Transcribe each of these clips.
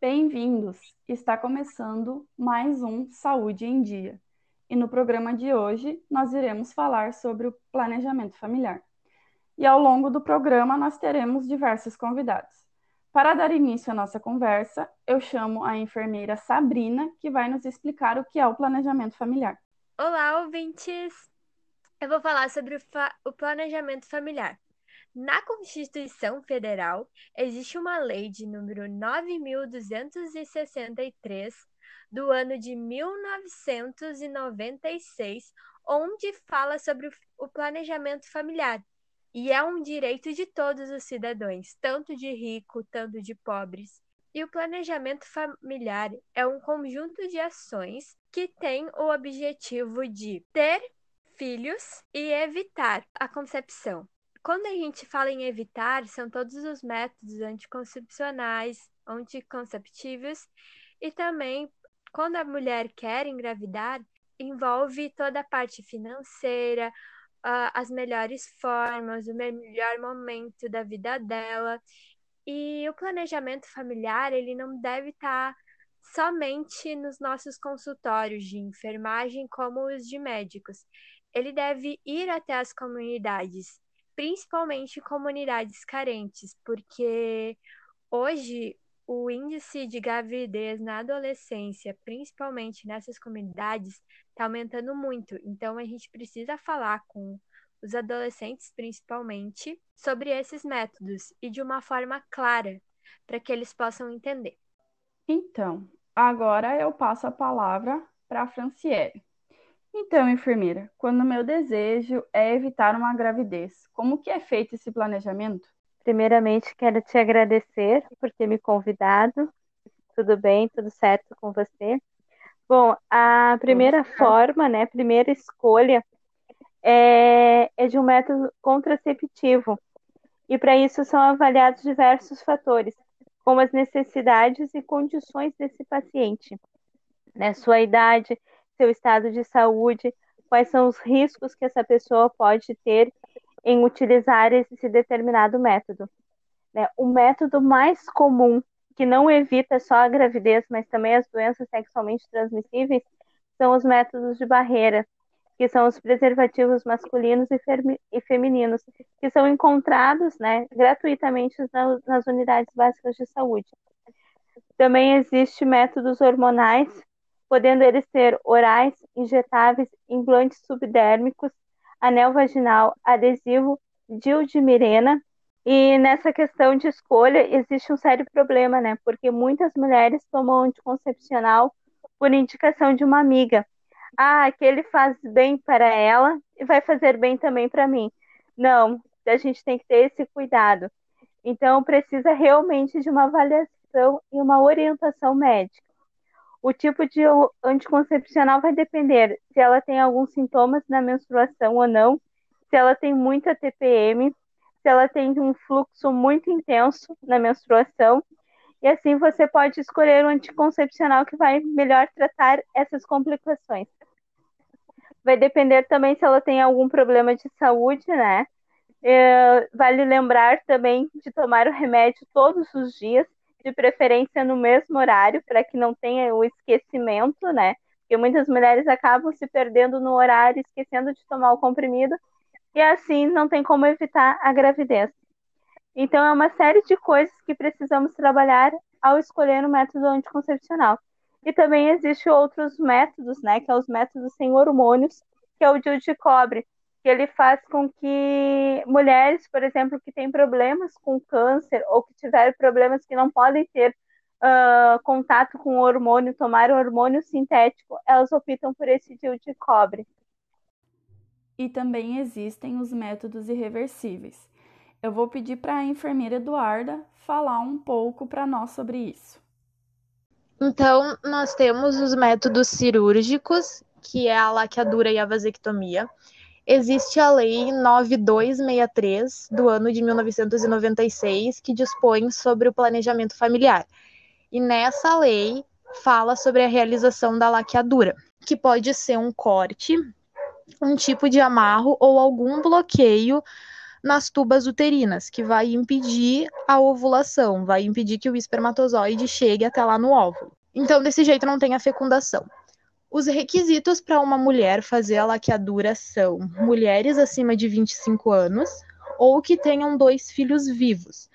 Bem-vindos! Está começando mais um Saúde em Dia. E no programa de hoje nós iremos falar sobre o planejamento familiar. E ao longo do programa nós teremos diversos convidados. Para dar início à nossa conversa, eu chamo a enfermeira Sabrina, que vai nos explicar o que é o planejamento familiar. Olá, ouvintes! Eu vou falar sobre o, o planejamento familiar. Na Constituição Federal, existe uma lei de número 9263 do ano de 1996, onde fala sobre o planejamento familiar. E é um direito de todos os cidadãos, tanto de rico, tanto de pobres. E o planejamento familiar é um conjunto de ações que tem o objetivo de ter filhos e evitar a concepção. Quando a gente fala em evitar, são todos os métodos anticoncepcionais, anticonceptivos e também quando a mulher quer engravidar, envolve toda a parte financeira, as melhores formas, o melhor momento da vida dela. E o planejamento familiar, ele não deve estar tá somente nos nossos consultórios de enfermagem como os de médicos. Ele deve ir até as comunidades, principalmente comunidades carentes, porque hoje o índice de gravidez na adolescência, principalmente nessas comunidades, está aumentando muito. Então a gente precisa falar com os adolescentes, principalmente, sobre esses métodos e de uma forma clara, para que eles possam entender. Então, agora eu passo a palavra para a Franciele. Então, enfermeira, quando o meu desejo é evitar uma gravidez, como que é feito esse planejamento? Primeiramente, quero te agradecer por ter me convidado. Tudo bem? Tudo certo com você? Bom, a primeira forma, né, primeira escolha é, é de um método contraceptivo. E para isso são avaliados diversos fatores, como as necessidades e condições desse paciente, né, sua idade, seu estado de saúde, quais são os riscos que essa pessoa pode ter em utilizar esse determinado método. Né? O método mais comum, que não evita só a gravidez, mas também as doenças sexualmente transmissíveis, são os métodos de barreira, que são os preservativos masculinos e, e femininos, que são encontrados né, gratuitamente nas, nas unidades básicas de saúde. Também existem métodos hormonais, podendo eles ser orais, injetáveis, implantes subdérmicos, anel vaginal, adesivo, DIU de Mirena. E nessa questão de escolha existe um sério problema, né? Porque muitas mulheres tomam anticoncepcional por indicação de uma amiga. Ah, aquele faz bem para ela e vai fazer bem também para mim. Não, a gente tem que ter esse cuidado. Então, precisa realmente de uma avaliação e uma orientação médica. O tipo de anticoncepcional vai depender se ela tem alguns sintomas na menstruação ou não, se ela tem muita TPM, se ela tem um fluxo muito intenso na menstruação. E assim você pode escolher um anticoncepcional que vai melhor tratar essas complicações. Vai depender também se ela tem algum problema de saúde, né? É, vale lembrar também de tomar o remédio todos os dias, de preferência no mesmo horário, para que não tenha o esquecimento, né? Porque muitas mulheres acabam se perdendo no horário, esquecendo de tomar o comprimido, e assim não tem como evitar a gravidez. Então, é uma série de coisas que precisamos trabalhar ao escolher o um método anticoncepcional. E também existem outros métodos, né, que é os métodos sem hormônios, que é o DIU de cobre, que ele faz com que mulheres, por exemplo, que têm problemas com câncer ou que tiveram problemas que não podem ter uh, contato com o hormônio, tomar o hormônio sintético, elas optam por esse DIU de cobre. E também existem os métodos irreversíveis. Eu vou pedir para a enfermeira Eduarda falar um pouco para nós sobre isso. Então, nós temos os métodos cirúrgicos, que é a laqueadura e a vasectomia existe a Lei 9263 do ano de 1996 que dispõe sobre o planejamento familiar. E nessa lei fala sobre a realização da laqueadura, que pode ser um corte, um tipo de amarro ou algum bloqueio nas tubas uterinas, que vai impedir a ovulação, vai impedir que o espermatozoide chegue até lá no óvulo. Então, desse jeito, não tem a fecundação. Os requisitos para uma mulher fazer a laqueadura são mulheres acima de 25 anos ou que tenham dois filhos vivos.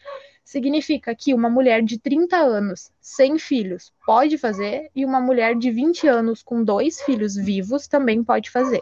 Significa que uma mulher de 30 anos sem filhos pode fazer e uma mulher de 20 anos com dois filhos vivos também pode fazer.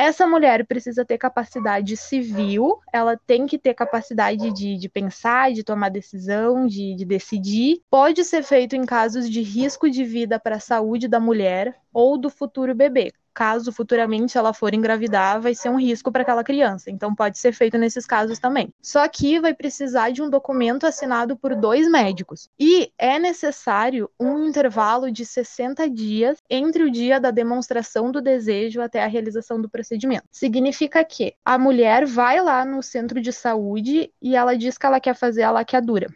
Essa mulher precisa ter capacidade civil, ela tem que ter capacidade de, de pensar, de tomar decisão, de, de decidir. Pode ser feito em casos de risco de vida para a saúde da mulher ou do futuro bebê, caso futuramente ela for engravidar, vai ser um risco para aquela criança. Então pode ser feito nesses casos também. Só que vai precisar de um documento assinado por dois médicos. E é necessário um intervalo de 60 dias entre o dia da demonstração do desejo até a realização do procedimento. Significa que a mulher vai lá no centro de saúde e ela diz que ela quer fazer a laqueadura.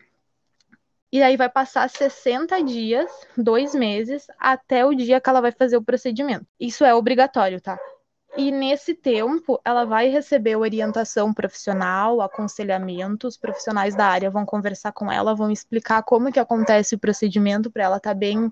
E aí vai passar 60 dias, dois meses, até o dia que ela vai fazer o procedimento. Isso é obrigatório, tá? E nesse tempo, ela vai receber orientação profissional, aconselhamento, os profissionais da área vão conversar com ela, vão explicar como que acontece o procedimento para ela estar tá bem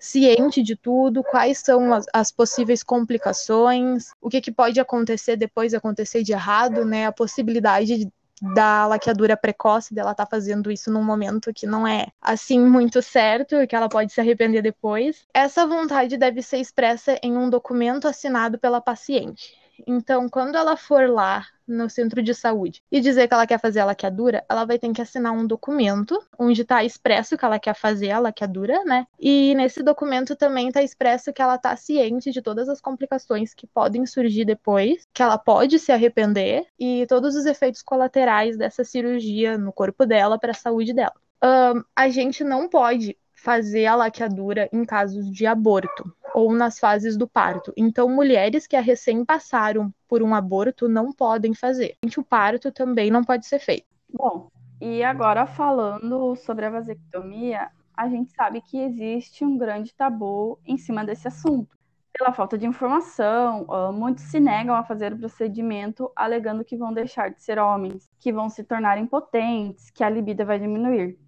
ciente de tudo, quais são as, as, possíveis complicações, o que, que pode acontecer depois de acontecer de errado, né? A possibilidade de da laqueadura precoce, dela tá fazendo isso num momento que não é assim muito certo, que ela pode se arrepender depois. Essa vontade deve ser expressa em um documento assinado pela paciente. Então, quando ela for lá no centro de saúde e dizer que ela quer fazer a laqueadura, ela vai ter que assinar um documento onde está expresso que ela quer fazer a laqueadura, né? E nesse documento também está expresso que ela está ciente de todas as complicações que podem surgir depois, que ela pode se arrepender e todos os efeitos colaterais dessa cirurgia no corpo dela para a saúde dela. Um, a gente não pode fazer a laqueadura em casos de aborto ou nas fases do parto. Então, mulheres que a recém passaram por um aborto não podem fazer. O parto também não pode ser feito. Bom, e agora falando sobre a vasectomia, a gente sabe que existe um grande tabu em cima desse assunto. Pela falta de informação, muitos se negam a fazer o procedimento alegando que vão deixar de ser homens, que vão se tornar impotentes, que a libido vai diminuir.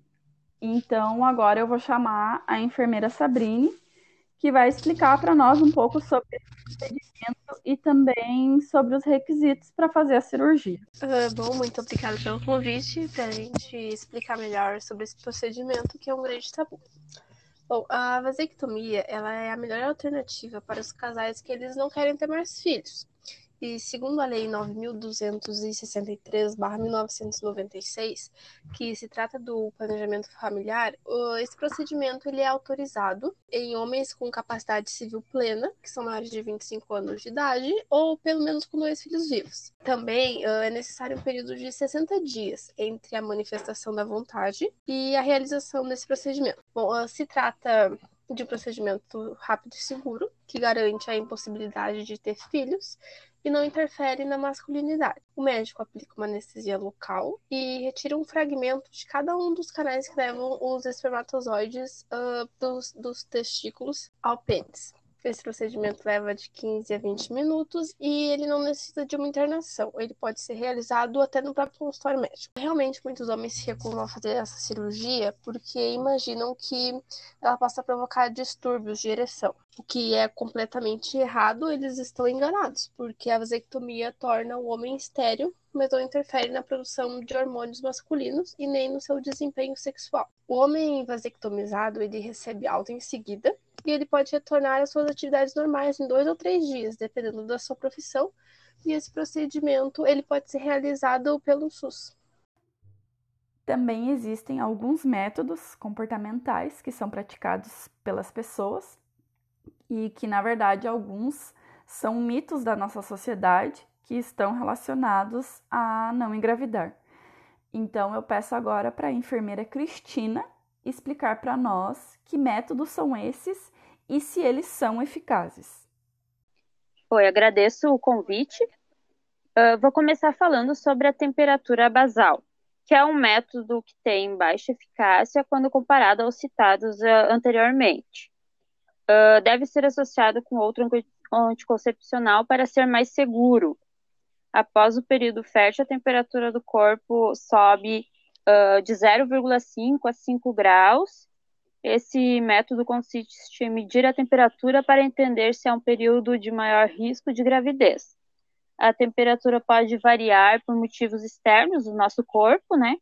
Então, agora eu vou chamar a enfermeira Sabrine que vai explicar para nós um pouco sobre esse procedimento e também sobre os requisitos para fazer a cirurgia. Uh, bom, muito obrigada pelo convite para a gente explicar melhor sobre esse procedimento que é um grande tabu. Bom, a vasectomia ela é a melhor alternativa para os casais que eles não querem ter mais filhos. E segundo a Lei 9.263/1996, que se trata do planejamento familiar, esse procedimento ele é autorizado em homens com capacidade civil plena, que são maiores de 25 anos de idade, ou pelo menos com dois filhos vivos. Também é necessário um período de 60 dias entre a manifestação da vontade e a realização desse procedimento. Bom, se trata de um procedimento rápido e seguro, que garante a impossibilidade de ter filhos e não interfere na masculinidade. O médico aplica uma anestesia local e retira um fragmento de cada um dos canais que levam os espermatozoides uh, dos, dos testículos ao pênis. Esse procedimento leva de 15 a 20 minutos e ele não necessita de uma internação. Ele pode ser realizado até no próprio consultório médico. Realmente, muitos homens se recusam a fazer essa cirurgia porque imaginam que ela possa provocar distúrbios de ereção. O que é completamente errado, eles estão enganados, porque a vasectomia torna o homem estéril, mas não interfere na produção de hormônios masculinos e nem no seu desempenho sexual. O homem vasectomizado, ele recebe alta em seguida, e ele pode retornar às suas atividades normais em dois ou três dias, dependendo da sua profissão. E esse procedimento ele pode ser realizado pelo SUS. Também existem alguns métodos comportamentais que são praticados pelas pessoas e que, na verdade, alguns são mitos da nossa sociedade que estão relacionados a não engravidar. Então, eu peço agora para a enfermeira Cristina explicar para nós que métodos são esses e se eles são eficazes. Oi, agradeço o convite. Uh, vou começar falando sobre a temperatura basal, que é um método que tem baixa eficácia quando comparado aos citados uh, anteriormente. Uh, deve ser associado com outro anticoncepcional para ser mais seguro. Após o período fértil, a temperatura do corpo sobe uh, de 0,5 a 5 graus. Esse método consiste em medir a temperatura para entender se é um período de maior risco de gravidez. A temperatura pode variar por motivos externos do nosso corpo, né?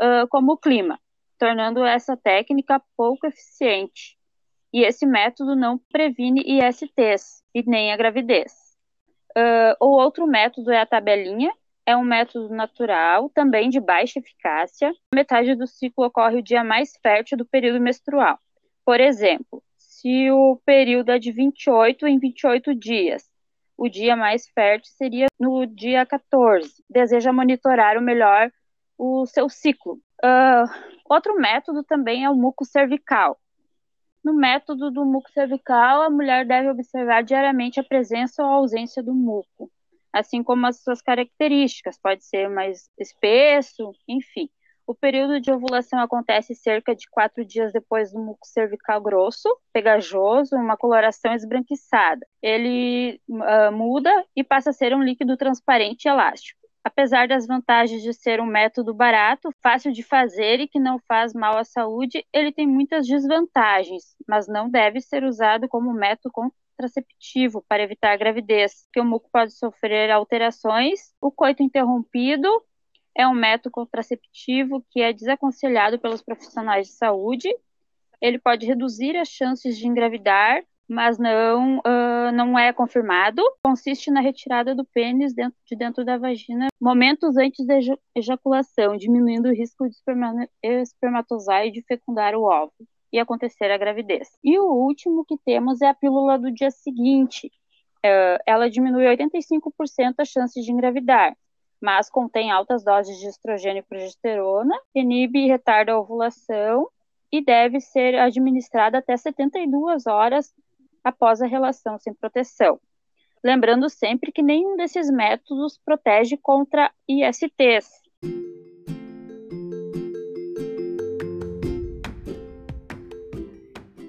Uh, como o clima, tornando essa técnica pouco eficiente. E esse método não previne ISTs e nem a gravidez. Uh, o outro método é a tabelinha, é um método natural, também de baixa eficácia. Metade do ciclo ocorre o dia mais fértil do período menstrual. Por exemplo, se o período é de 28 em 28 dias, o dia mais fértil seria no dia 14. Deseja monitorar o melhor o seu ciclo. Uh, outro método também é o muco cervical. No método do muco cervical, a mulher deve observar diariamente a presença ou ausência do muco, assim como as suas características, pode ser mais espesso, enfim. O período de ovulação acontece cerca de quatro dias depois do muco cervical grosso, pegajoso, uma coloração esbranquiçada. Ele uh, muda e passa a ser um líquido transparente e elástico. Apesar das vantagens de ser um método barato, fácil de fazer e que não faz mal à saúde, ele tem muitas desvantagens, mas não deve ser usado como método contraceptivo para evitar gravidez, que o muco pode sofrer alterações. O coito interrompido é um método contraceptivo que é desaconselhado pelos profissionais de saúde. Ele pode reduzir as chances de engravidar, mas não, uh, não é confirmado. Consiste na retirada do pênis dentro, de dentro da vagina momentos antes da ejaculação, diminuindo o risco de espermatozoide fecundar o óvulo e acontecer a gravidez. E o último que temos é a pílula do dia seguinte. Uh, ela diminui 85% as chances de engravidar, mas contém altas doses de estrogênio e progesterona, inibe e retarda a ovulação e deve ser administrada até 72 horas após a relação sem proteção. Lembrando sempre que nenhum desses métodos protege contra ISTs.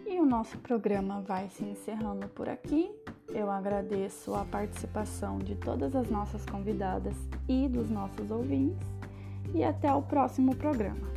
E o nosso programa vai se encerrando por aqui. Eu agradeço a participação de todas as nossas convidadas e dos nossos ouvintes. E até o próximo programa.